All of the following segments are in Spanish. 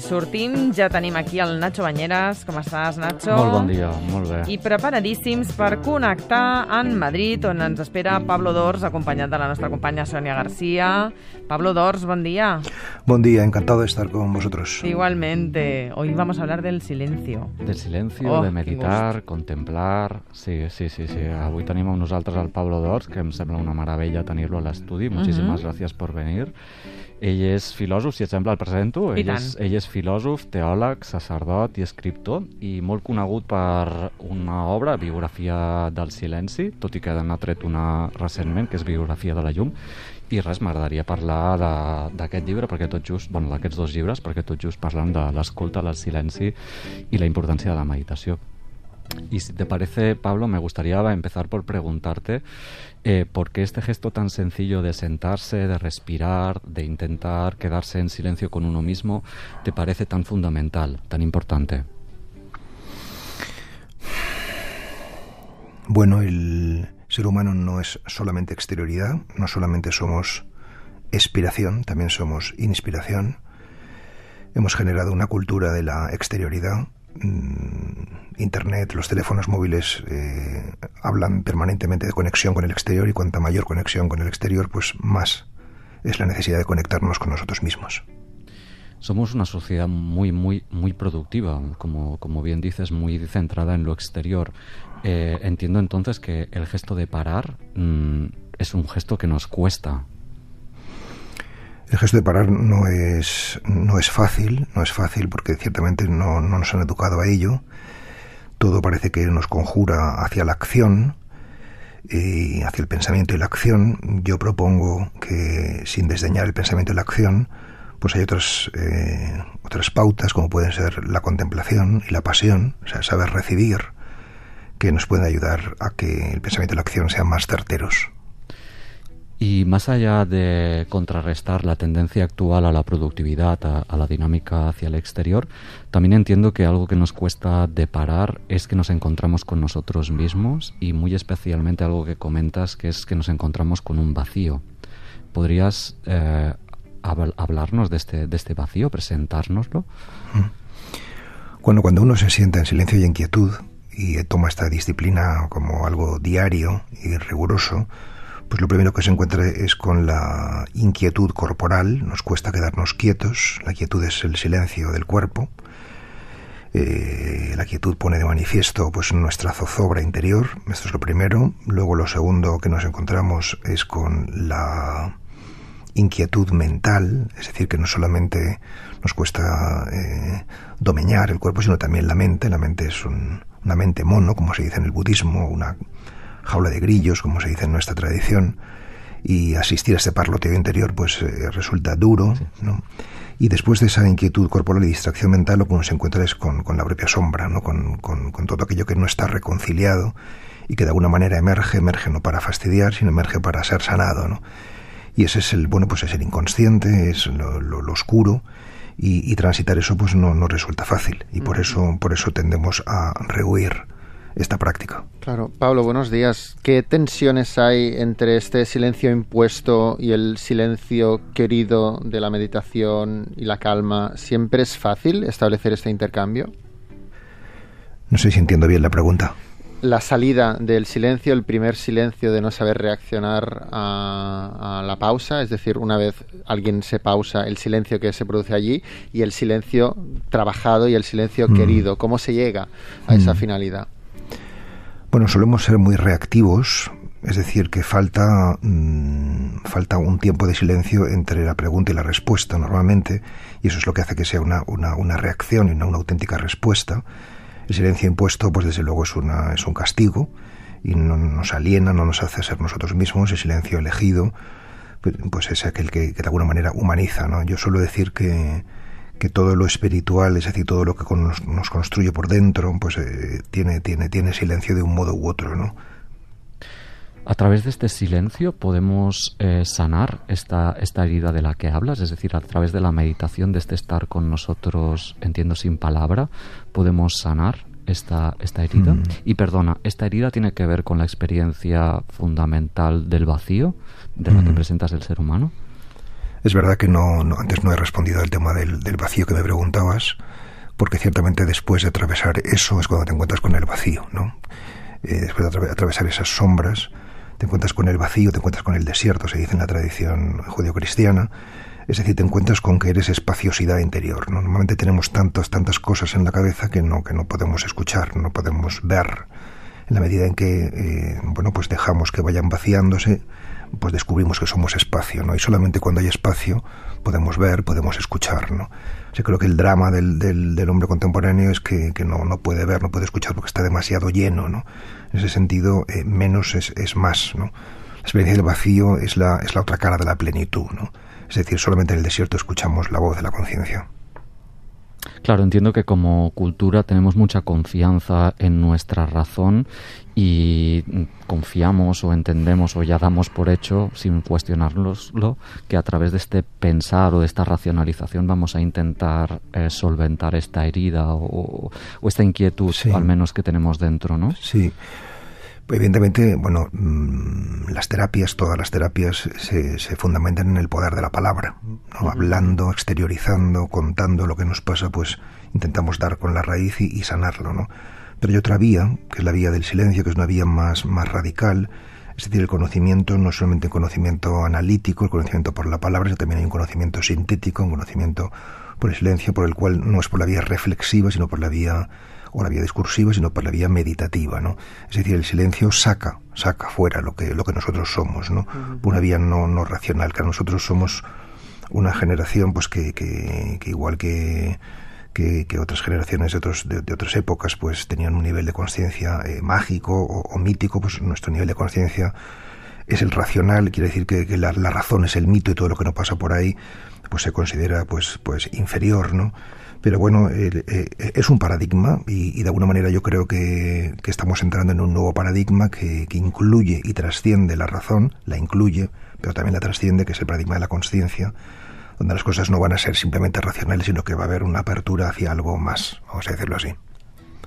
sortim. Ja tenim aquí el Nacho Banyeres. Com estàs, Nacho? Molt bon dia, molt bé. I preparadíssims per connectar en Madrid, on ens espera Pablo Dors, acompanyat de la nostra companya Sonia García. Pablo Dors, bon dia. Buen día, encantado de estar con vosotros. Igualmente. Hoy vamos a hablar del silencio. Del silencio, Oh, de meditar, contemplar... Sí, sí, sí, sí. Avui tenim amb nosaltres el Pablo Dors, que em sembla una meravella tenir-lo a l'estudi. Moltíssimes gràcies per venir. Ell és filòsof, si et sembla el presento. I Ell és, ell és filòsof, teòleg, sacerdot i escriptor i molt conegut per una obra, Biografia del silenci, tot i que n'ha tret una recentment, que és Biografia de la llum, i res, m'agradaria parlar de- d'aquest llibre, perquè tot just, bueno, d'aquests dos llibres, perquè tot just parlen de l'escolta, del silenci y la importancia de la meditación. Y si te parece, Pablo, me gustaría empezar por preguntarte eh, por qué este gesto tan sencillo de sentarse, de respirar, de intentar quedarse en silencio con uno mismo, te parece tan fundamental, tan importante. Bueno, el ser humano no es solamente exterioridad, no solamente somos expiración, también somos inspiración. Hemos generado una cultura de la exterioridad. Mm, Internet, los teléfonos móviles eh, hablan permanentemente de conexión con el exterior y cuanta mayor conexión con el exterior, pues más es la necesidad de conectarnos con nosotros mismos. Somos una sociedad muy, muy, muy productiva, como, como bien dices, muy centrada en lo exterior. Eh, entiendo entonces que el gesto de parar mm, es un gesto que nos cuesta. El gesto de parar no es, no es fácil, no es fácil porque ciertamente no, no nos han educado a ello. Todo parece que nos conjura hacia la acción, y hacia el pensamiento y la acción. Yo propongo que sin desdeñar el pensamiento y la acción, pues hay otras, eh, otras pautas como pueden ser la contemplación y la pasión, o sea, saber recibir, que nos pueden ayudar a que el pensamiento y la acción sean más certeros. Y más allá de contrarrestar la tendencia actual a la productividad, a, la dinámica hacia el exterior, también entiendo que algo que nos cuesta de parar es que nos encontramos con nosotros mismos y muy especialmente algo que comentas que es que nos encontramos con un vacío. ¿Podrías eh, habl- hablarnos de este, de este vacío, presentárnoslo? Cuando, cuando uno se sienta en silencio y en quietud y toma esta disciplina como algo diario y riguroso, pues lo primero que se encuentra es con la inquietud corporal. Nos cuesta quedarnos quietos. La quietud es el silencio del cuerpo. Eh, la quietud pone de manifiesto pues nuestra zozobra interior. Esto es lo primero. Luego lo segundo que nos encontramos es con la inquietud mental, es decir, que no solamente nos cuesta eh, domeñar el cuerpo, sino también la mente. La mente es un- una mente mono, como se dice en el budismo, una jaula de grillos, como se dice en nuestra tradición, y asistir a este parloteo interior pues eh, resulta duro, ¿no? Y después de esa inquietud corporal y distracción mental, lo que uno se encuentra es con, con la propia sombra, ¿no? Con, con- con todo aquello que no está reconciliado y que de alguna manera emerge, emerge no para fastidiar, sino emerge para ser sanado, ¿no? Y ese es el, bueno, pues es el inconsciente, es lo, lo- lo oscuro, y, y transitar eso pues no, no resulta fácil. Y por eso, por eso tendemos a rehuir esta práctica. Claro, Pablo, buenos días. ¿Qué tensiones hay entre este silencio impuesto y el silencio querido de la meditación y la calma? ¿Siempre es fácil establecer este intercambio? No sé si entiendo bien la pregunta. La salida del silencio, el primer silencio de no saber reaccionar a, a la pausa, es decir, una vez alguien se pausa, el silencio que se produce allí y el silencio trabajado y el silencio Mm. querido. ¿Cómo se llega a esa Mm. finalidad? Bueno, solemos ser muy reactivos, es decir, que falta, mm, falta un tiempo de silencio entre la pregunta y la respuesta normalmente, y eso es lo que hace que sea una, una, una reacción y no una auténtica respuesta. El silencio impuesto, pues desde luego es, una, es un castigo y no nos aliena, no nos hace ser nosotros mismos. El silencio elegido, pues, pues es aquel que, que de alguna manera humaniza. ¿no? Yo suelo decir que, que todo lo espiritual, es decir, todo lo que nos construye por dentro, pues eh, tiene, tiene, tiene silencio de un modo u otro, ¿no? A través de este silencio podemos eh, sanar esta, esta herida de la que hablas, es decir, a través de la meditación, de este estar con nosotros, entiendo sin palabra, podemos sanar esta, esta herida. Mm. Y perdona, ¿esta herida tiene que ver con la experiencia fundamental del vacío de la que Mm. presentas el ser humano? Es verdad que no, antes no he respondido al tema del, vacío que me preguntabas, porque ciertamente después de atravesar eso es cuando te encuentras con el vacío, ¿no? Eh, después de atravesar esas sombras, te encuentras con el vacío, te encuentras con el desierto, se dice en la tradición judío-cristiana, es decir, te encuentras con que eres espaciosidad interior. Normalmente tenemos tantas, tantas cosas en la cabeza que no, que no podemos escuchar, no podemos ver. En la medida en que, eh, bueno, pues dejamos que vayan vaciándose, pues descubrimos que somos espacio, ¿no? Y solamente cuando hay espacio podemos ver, podemos escuchar, ¿no? Creo que el drama del, del, hombre contemporáneo es que, que, no, no puede ver, no puede escuchar porque está demasiado lleno, ¿no? En ese sentido, eh, menos es, es más, ¿no? La experiencia del vacío es la, es la otra cara de la plenitud, ¿no? Es decir, solamente en el desierto escuchamos la voz de la conciencia. Claro, entiendo que como cultura tenemos mucha confianza en nuestra razón y confiamos o entendemos o ya damos por hecho, sin cuestionarlo, que a través de este pensar o de esta racionalización vamos a intentar eh, solventar esta herida o, esta inquietud, al menos que tenemos dentro, ¿no? Sí. Evidentemente, bueno, mm, las terapias, todas las terapias se, se fundamentan en el poder de la palabra, ¿no? hablando, exteriorizando, contando lo que nos pasa, pues intentamos dar con la raíz y, sanarlo, ¿no? Pero hay otra vía, que es la vía del silencio, que es una vía más, más radical, es decir, el conocimiento no es solamente un conocimiento analítico, el conocimiento por la palabra, sino también hay un conocimiento sintético, un conocimiento por el silencio, por el cual no es por la vía reflexiva, sino por la vía o la vía discursiva, sino por la vía meditativa, ¿no? Es decir, el silencio saca, saca fuera lo que, lo que nosotros somos, ¿no? Por una vía no, no racional, que nosotros somos una generación, pues que, que, igual que, que, otras generaciones de, otros, de, otras épocas, pues tenían un nivel de conciencia eh, mágico o, mítico, pues nuestro nivel de conciencia es el racional, quiere decir que, la, la, razón es el mito y todo lo que no pasa por ahí, pues se considera pues, pues inferior, ¿no? Pero bueno, eh, es un paradigma y, de alguna manera yo creo que, estamos entrando en un nuevo paradigma que, incluye y trasciende la razón, la incluye, pero también la trasciende, que es el paradigma de la conciencia, donde las cosas no van a ser simplemente racionales, sino que va a haber una apertura hacia algo más, vamos a decirlo así.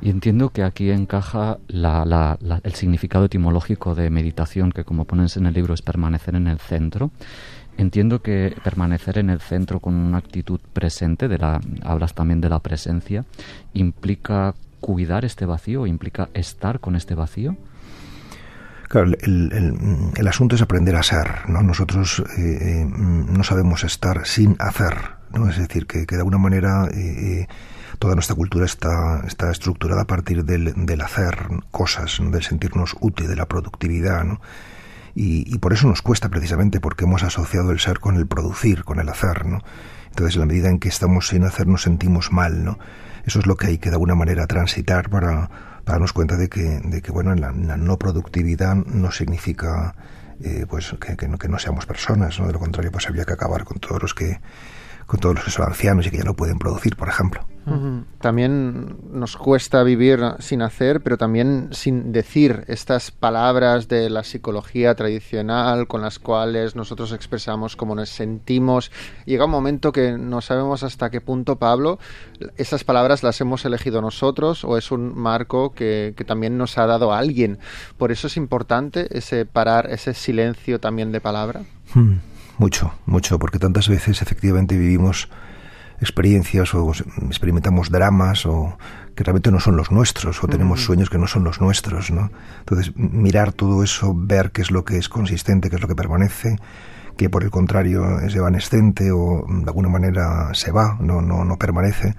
Y entiendo que aquí encaja el significado etimológico de meditación, que como pones en el libro es permanecer en el centro. Entiendo que permanecer en el centro con una actitud presente, de la, hablas también de la presencia, implica cuidar este vacío, implica estar con este vacío. Claro, el, asunto es aprender a ser, ¿no? Nosotros eh, eh, no sabemos estar sin hacer, ¿no? Es decir, que, de alguna manera eh, toda nuestra cultura está, está estructurada a partir del, del hacer cosas, del sentirnos útil, de la productividad, ¿no? Y, por eso nos cuesta precisamente porque hemos asociado el ser con el producir, con el hacer, ¿no? Entonces, en la medida en que estamos sin hacer, nos sentimos mal, ¿no? Eso es lo que hay que de alguna manera transitar para, para darnos cuenta de que, de que bueno, la, no productividad no significa eh, pues que, que no seamos personas, ¿no? De lo contrario, pues habría que acabar con todos los que con todos los que son ancianos y que ya no pueden producir, por ejemplo. También nos cuesta vivir sin hacer, pero también sin decir estas palabras de la psicología tradicional con las cuales nosotros expresamos cómo nos sentimos. Llega un momento que no sabemos hasta qué punto, Pablo, esas palabras las hemos elegido nosotros o es un marco que, también nos ha dado alguien. Por eso es importante ese parar, ese silencio también de palabra. Hmm. Mucho, mucho, porque tantas veces efectivamente vivimos experiencias o experimentamos dramas o que realmente no son los nuestros o tenemos sueños que no son los nuestros, ¿no? Entonces, mirar todo eso, ver qué es lo que es consistente, qué es lo que permanece, que por el contrario es evanescente o de alguna manera se va, no, no, no permanece,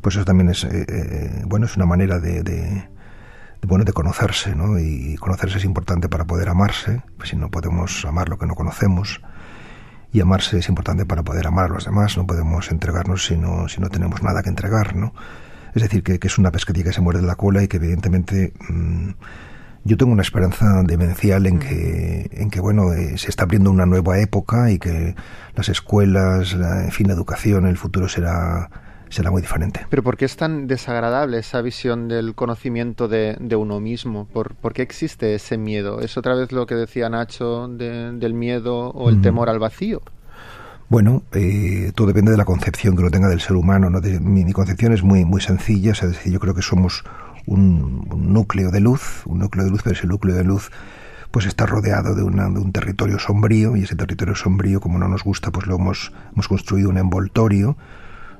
pues eso también es, eh, eh, bueno, es una manera de, de, bueno, de conocerse, ¿no? Y conocerse es importante para poder amarse, pues si no podemos amar lo que no conocemos, y amarse es importante para poder amar a los demás. No podemos entregarnos si no, si no tenemos nada que entregar, ¿no? Es decir, que, es una pescadilla que se muerde la cola y que evidentemente mm, yo tengo una esperanza demencial en que, en que bueno, eh, se está abriendo una nueva época y que las escuelas, en fin, la educación, el futuro será será muy diferente. Pero ¿por qué es tan desagradable esa visión del conocimiento de, uno mismo? ¿Por, qué existe ese miedo? ¿Es otra vez lo que decía Nacho del miedo o el mm. temor al vacío? Bueno, eh, todo depende de la concepción que uno tenga del ser humano. ¿no? mi, concepción es muy, muy sencilla, es decir, yo creo que somos un, núcleo de luz, un núcleo de luz, pero ese núcleo de luz pues está rodeado de, una, de un territorio sombrío y ese territorio sombrío, como no nos gusta, pues lo hemos, hemos construido un envoltorio,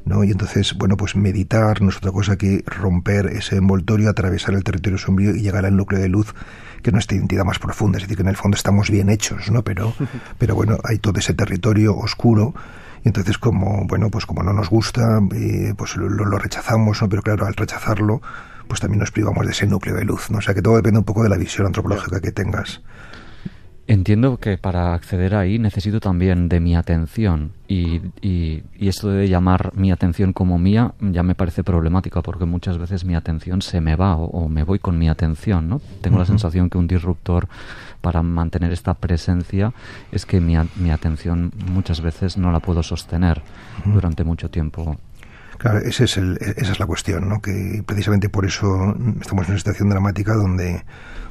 ¿no? Y entonces, bueno, pues meditar no es otra cosa que romper ese envoltorio, atravesar el territorio sombrío y llegar al núcleo de luz, que es nuestra identidad más profunda, es decir, que en el fondo estamos bien hechos, ¿no? Pero, pero bueno, hay todo ese territorio oscuro y entonces como, bueno, pues como no nos gusta, eh, pues lo, lo, rechazamos, ¿no? Pero claro, al rechazarlo, pues también nos privamos de ese núcleo de luz, ¿no? O sea que todo depende un poco de la visión antropológica que tengas. Entiendo que para acceder ahí necesito también de mi atención y, y, y, esto de llamar mi atención como mía ya me parece problemático porque muchas veces mi atención se me va o, o me voy con mi atención, ¿no? Tengo uh -huh. la sensación que un disruptor para mantener esta presencia es que mi, mi atención muchas veces no la puedo sostener uh -huh. durante mucho tiempo. Claro, ese es el, esa es la cuestión, ¿no? Que precisamente por eso estamos en una situación dramática donde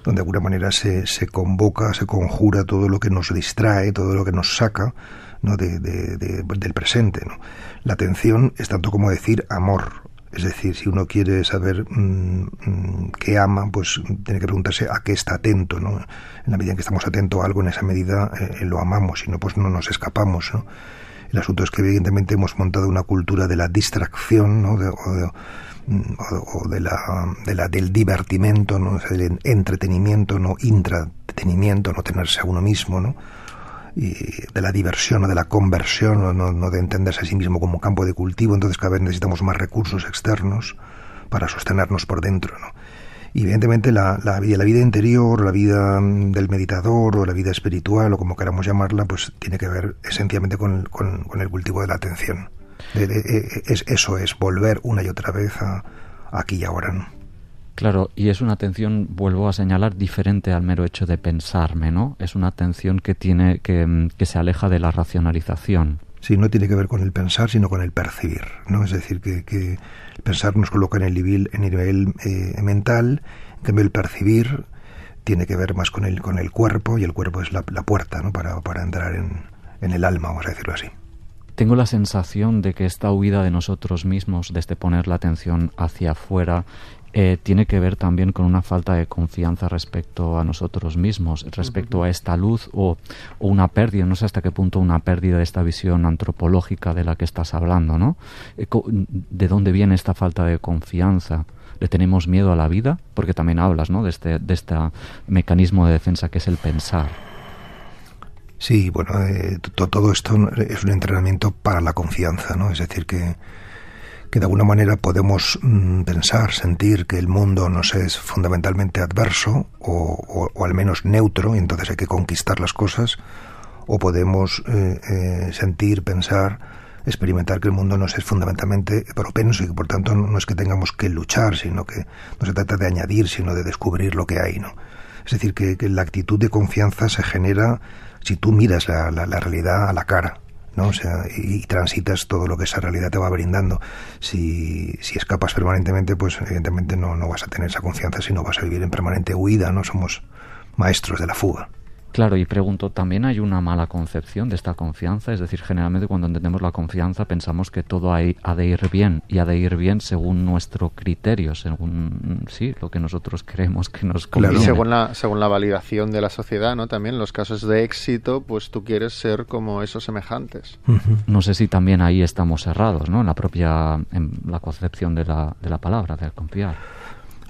donde de alguna manera se, se convoca, se conjura todo lo que nos distrae, todo lo que nos saca ¿no? de, de, de, del presente. ¿no? La atención es tanto como decir amor. Es decir, si uno quiere saber mmm, qué ama, pues tiene que preguntarse a qué está atento. ¿no? En la medida en que estamos atentos a algo, en esa medida eh, lo amamos, si no, pues no nos escapamos. ¿no? El asunto es que evidentemente hemos montado una cultura de la distracción, ¿no? de, o de la, de la del divertimento, ¿no? del entretenimiento, no intratenimiento, no tenerse a uno mismo, ¿no? y de la diversión o de la conversión, no, no, de entenderse a sí mismo como campo de cultivo, entonces cada vez necesitamos más recursos externos para sostenernos por dentro, ¿no? Y evidentemente la, la, la, vida interior, la vida del meditador o la vida espiritual o como queramos llamarla, pues tiene que ver esencialmente con, con el cultivo de la atención. De, de, de, es, eso es volver una y otra vez a, aquí y ahora. ¿no? Claro, y es una atención, vuelvo a señalar, diferente al mero hecho de pensarme, ¿no? Es una atención que tiene que, que se aleja de la racionalización. Sí, no tiene que ver con el pensar, sino con el percibir, ¿no? Es decir, que, que el pensar nos coloca en el nivel, en el nivel eh, mental, en cambio el percibir tiene que ver más con el, con el cuerpo y el cuerpo es la, la puerta, ¿no? Para, para entrar en, en el alma, vamos a decirlo así. Tengo la sensación de que esta huida de nosotros mismos, desde poner la atención hacia afuera, eh, tiene que ver también con una falta de confianza respecto a nosotros mismos, respecto uh -huh. a esta luz o, o, una pérdida, no sé hasta qué punto una pérdida de esta visión antropológica de la que estás hablando, ¿no? Eh, ¿De dónde viene esta falta de confianza? ¿Le tenemos miedo a la vida? Porque también hablas, ¿no? De este, de este mecanismo de defensa que es el pensar. Sí, bueno, eh, todo esto es un entrenamiento para la confianza, ¿no? Es decir, que, que de alguna manera podemos mmm, pensar, sentir que el mundo nos es fundamentalmente adverso o, o, o, al menos neutro y entonces hay que conquistar las cosas, o podemos eh, eh, sentir, pensar, experimentar que el mundo nos es fundamentalmente propenso y que por tanto no es que tengamos que luchar, sino que no se trata de añadir, sino de descubrir lo que hay, ¿no? Es decir, que, que la actitud de confianza se genera si tú miras la, la, realidad a la cara, ¿no? O sea, y, y, transitas todo lo que esa realidad te va brindando. Si, si escapas permanentemente, pues evidentemente no, no vas a tener esa confianza, sino vas a vivir en permanente huida, ¿no? Somos maestros de la fuga. Claro, y pregunto, ¿también hay una mala concepción de esta confianza? Es decir, generalmente cuando entendemos la confianza pensamos que todo hay, ha de ir bien y ha de ir bien según nuestro criterio, según sí, lo que nosotros creemos que nos conviene. Claro, según la, según la validación de la sociedad, ¿no? También en los casos de éxito, pues tú quieres ser como esos semejantes. Uh -huh. No sé si también ahí estamos errados, ¿no? En la propia, en la concepción de la, de la palabra, de confiar.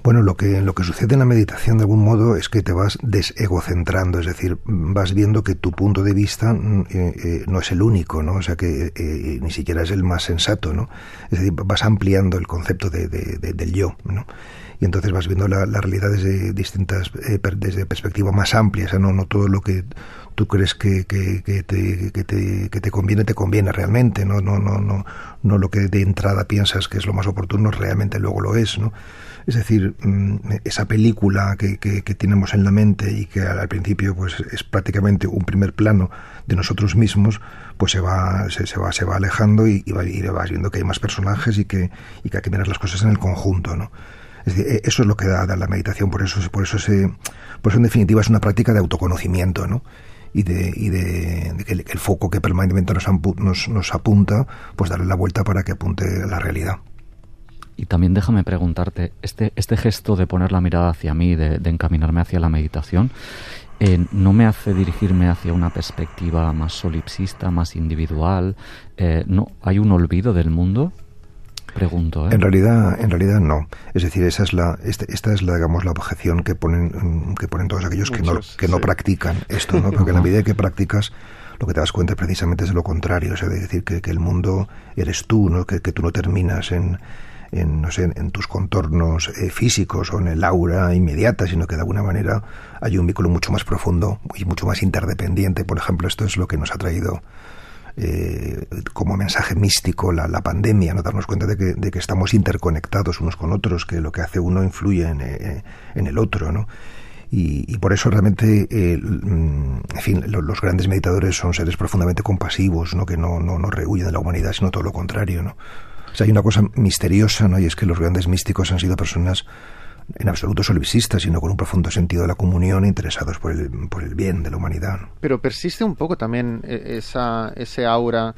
Bueno, lo que, lo que sucede en la meditación de algún modo es que te vas desegocentrando, es decir, vas viendo que tu punto de vista mm, eh, eh, no es el único, ¿no? O sea, que eh, eh, ni siquiera es el más sensato, ¿no? Es decir, vas ampliando el concepto de, de, de, del yo, ¿no? Y entonces vas viendo la, realidad desde distintas, eh, desde perspectiva más amplia, o sea, no, no todo lo que tú crees que, te, que, te, que te conviene, te conviene realmente, ¿no? No, no, no, no lo que de entrada piensas que es lo más oportuno, realmente luego lo es, ¿no? Es decir, mm, esa película que, que, que, tenemos en la mente y que al principio pues es prácticamente un primer plano de nosotros mismos, pues se va, se, va, se va alejando y, y, vas viendo que hay más personajes y que, y que hay que mirar las cosas en el conjunto, ¿no? Es decir, e, eso es lo que da, la meditación, por eso, por eso se, por eso en definitiva es una práctica de autoconocimiento, ¿no? y de, que, el, foco que permanentemente nos, nos, apunta, pues darle la vuelta para que apunte a la realidad. Y también déjame preguntarte, este, este gesto de poner la mirada hacia mí, de, de encaminarme hacia la meditación, eh, no me hace dirigirme hacia una perspectiva más solipsista, más individual. Eh, no, hay un olvido del mundo. Pregunto. ¿eh? En realidad, en realidad no. Es decir, esa es la, este, esta es la, digamos, la objeción que ponen, que ponen todos aquellos que no, que no practican esto, ¿no? Porque en la medida que practicas, lo que te das cuenta precisamente es de lo contrario, es decir, que, que el mundo eres tú, ¿no? Que, que tú no terminas en, en, no sé, en tus contornos eh, físicos o en el aura inmediata, sino que de alguna manera hay un vínculo mucho más profundo y mucho más interdependiente. Por ejemplo, esto es lo que nos ha traído eh, como mensaje místico la, la, pandemia, no darnos cuenta de que, de que, estamos interconectados unos con otros, que lo que hace uno influye en, eh, en el otro, ¿no? Y, y, por eso realmente, eh, en fin, los, los, grandes meditadores son seres profundamente compasivos, ¿no? Que no, no, no rehuyen de la humanidad, sino todo lo contrario, ¿no? O sea, hay una cosa misteriosa, ¿no? Y es que los grandes místicos han sido personas en absoluto solipsistas, sino con un profundo sentido de la comunión, interesados por el, por el bien de la humanidad. Pero persiste un poco también esa, ese aura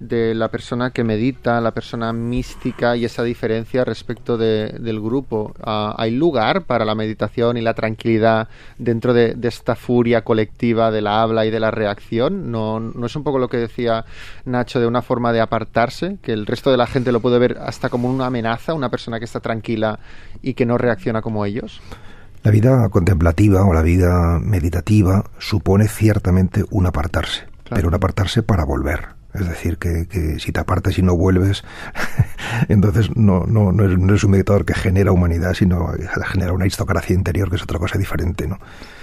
de la persona que medita, la persona mística y esa diferencia respecto de, del grupo. Uh, ¿Hay lugar para la meditación y la tranquilidad dentro de, de, esta furia colectiva de la habla y de la reacción? ¿No, ¿No es un poco lo que decía Nacho de una forma de apartarse? Que el resto de la gente lo puede ver hasta como una amenaza, una persona que está tranquila y que no reacciona como ellos. La vida contemplativa o la vida meditativa supone ciertamente un apartarse, claro. pero un apartarse para volver. Es decir, que, que, si te apartas y no vuelves, entonces no, no, no, eres, no, un meditador que genera humanidad, sino genera una aristocracia interior, que es otra cosa diferente, ¿no?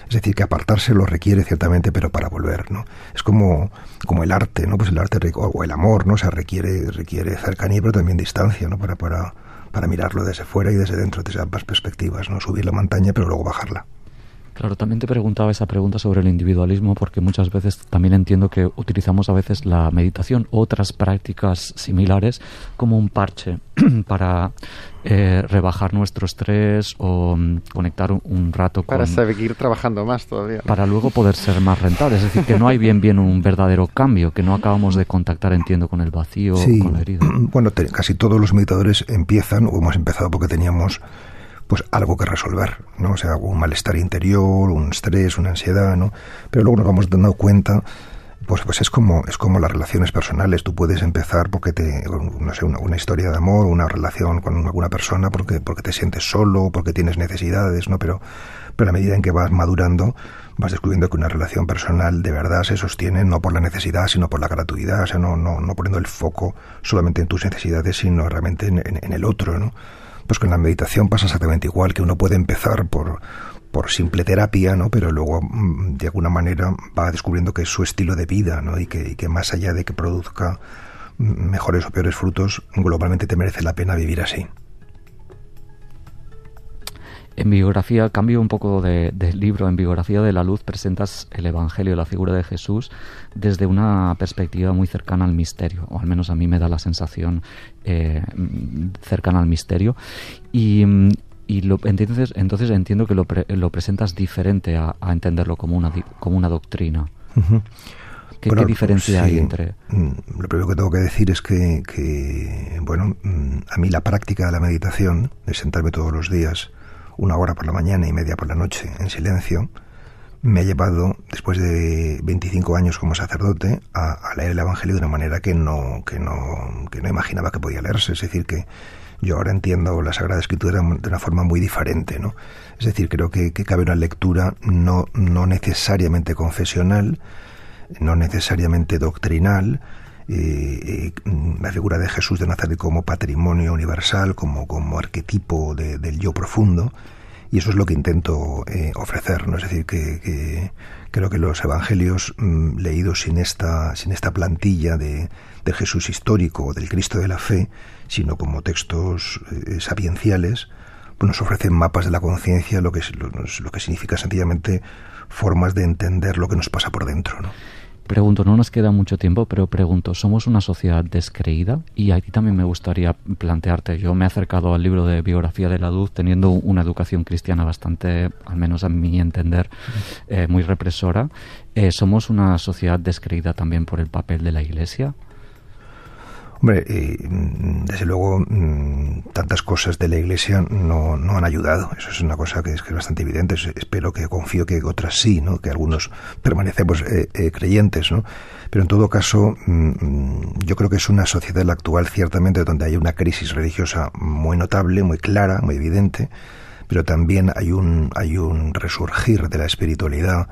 Es decir, que apartarse lo requiere ciertamente, pero para volver, ¿no? Es como, como el arte, ¿no? Pues el arte o el amor, ¿no? O sea, requiere, requiere cercanía, pero también distancia, ¿no? Para, para, para mirarlo desde fuera y desde dentro, desde ambas perspectivas, ¿no? Subir la montaña, pero luego bajarla. Claro, también te preguntaba esa pregunta sobre el individualismo porque muchas veces también entiendo que utilizamos a veces la meditación u otras prácticas similares como un parche para eh, rebajar nuestro estrés o um, conectar un, un, rato con... Para seguir trabajando más todavía. Para luego poder ser más rentables. Es decir, que no hay bien bien un verdadero cambio, que no acabamos de contactar, entiendo, con el vacío, sí. con la herida. Bueno, te, casi todos los meditadores empiezan, o hemos empezado porque teníamos pues algo que resolver, ¿no? O sea, un malestar interior, un estrés, una ansiedad, ¿no? Pero luego nos vamos dando cuenta, pues, pues es como es como las relaciones personales. Tú puedes empezar porque te, no sé, una, historia de amor, una relación con alguna persona porque porque te sientes solo, porque tienes necesidades, ¿no? Pero pero a medida en que vas madurando vas descubriendo que una relación personal de verdad se sostiene no por la necesidad, sino por la gratuidad, o sea, no, no, no poniendo el foco solamente en tus necesidades, sino realmente en, en, en el otro, ¿no? Pues con la meditación pasa exactamente igual, que uno puede empezar por, por simple terapia, ¿no? Pero luego, de alguna manera, va descubriendo que es su estilo de vida, ¿no? Y que, y que más allá de que produzca mejores o peores frutos, globalmente te merece la pena vivir así. En biografía, cambio un poco de, de, libro, en biografía de la luz presentas el Evangelio, la figura de Jesús, desde una perspectiva muy cercana al misterio, o al menos a mí me da la sensación eh, cercana al misterio. Y, y lo, entonces, entonces entiendo que lo, pre, lo presentas diferente a, a, entenderlo como una, como una doctrina. Uh -huh. ¿Qué, bueno, ¿Qué, diferencia sí. hay entre...? Lo primero que tengo que decir es que, que, bueno, a mí la práctica de la meditación, de sentarme todos los días una hora por la mañana y media por la noche en silencio, me ha llevado, después de 25 años como sacerdote, a, leer el Evangelio de una manera que no, que, no, que no imaginaba que podía leerse. Es decir, que yo ahora entiendo la Sagrada Escritura de una forma muy diferente. ¿no? Es decir, creo que, que cabe una lectura no, no necesariamente confesional, no necesariamente doctrinal, eh, la figura de Jesús de Nazaret como patrimonio universal, como, como arquetipo de, del yo profundo, y eso es lo que intento eh, ofrecer, ¿no? Es decir, que, que creo que los evangelios mmm, leídos sin esta, sin esta plantilla de, de Jesús histórico o del Cristo de la fe, sino como textos eh, sapienciales, pues nos ofrecen mapas de la conciencia, lo que, lo, lo que significa sencillamente formas de entender lo que nos pasa por dentro, ¿no? Pregunto, no nos queda mucho tiempo, pero pregunto, ¿somos una sociedad descreída? Y aquí también me gustaría plantearte, yo me he acercado al libro de biografía de la Luz teniendo una educación cristiana bastante, al menos a mi entender, eh, muy represora. Eh, ¿Somos una sociedad descreída también por el papel de la Iglesia? Hombre, eh, desde luego mm, tantas cosas de la Iglesia no, no, han ayudado. Eso es una cosa que es, bastante evidente. Espero que confío que otras sí, ¿no? que algunos permanecemos eh, eh, creyentes. ¿no? Pero en todo caso, mm, yo creo que es una sociedad la actual ciertamente donde hay una crisis religiosa muy notable, muy clara, muy evidente, pero también hay un, hay un resurgir de la espiritualidad,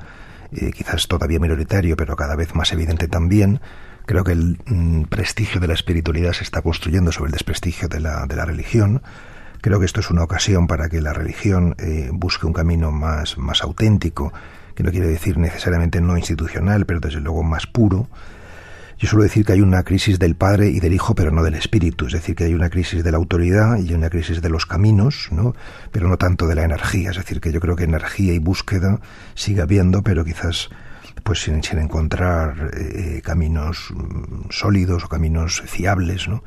quizás todavía minoritario, pero cada vez más evidente también Creo que el mm, prestigio de la espiritualidad se está construyendo sobre el desprestigio de la, de la religión. Creo que esto es una ocasión para que la religión eh, busque un camino más, más auténtico, que no quiere decir necesariamente no institucional, pero desde luego más puro. Yo suelo decir que hay una crisis del Padre y del Hijo, pero no del Espíritu, es decir, que hay una crisis de la autoridad y una crisis de los caminos, ¿no? pero no tanto de la energía, es decir, que yo creo que energía y búsqueda sigue habiendo, pero quizás pues sin, encontrar eh, caminos mm, sólidos o caminos fiables, ¿no?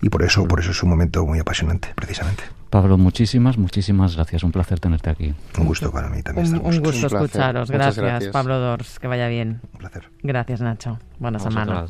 Y por eso, por eso es un momento muy apasionante, precisamente. Pablo, muchísimas, muchísimas gracias. Un placer tenerte aquí. Un gusto para mí también. Un, gusto escucharos. Gracias, gracias, Pablo Dors. Que vaya bien. Un placer. Gracias, Nacho. Buena semana.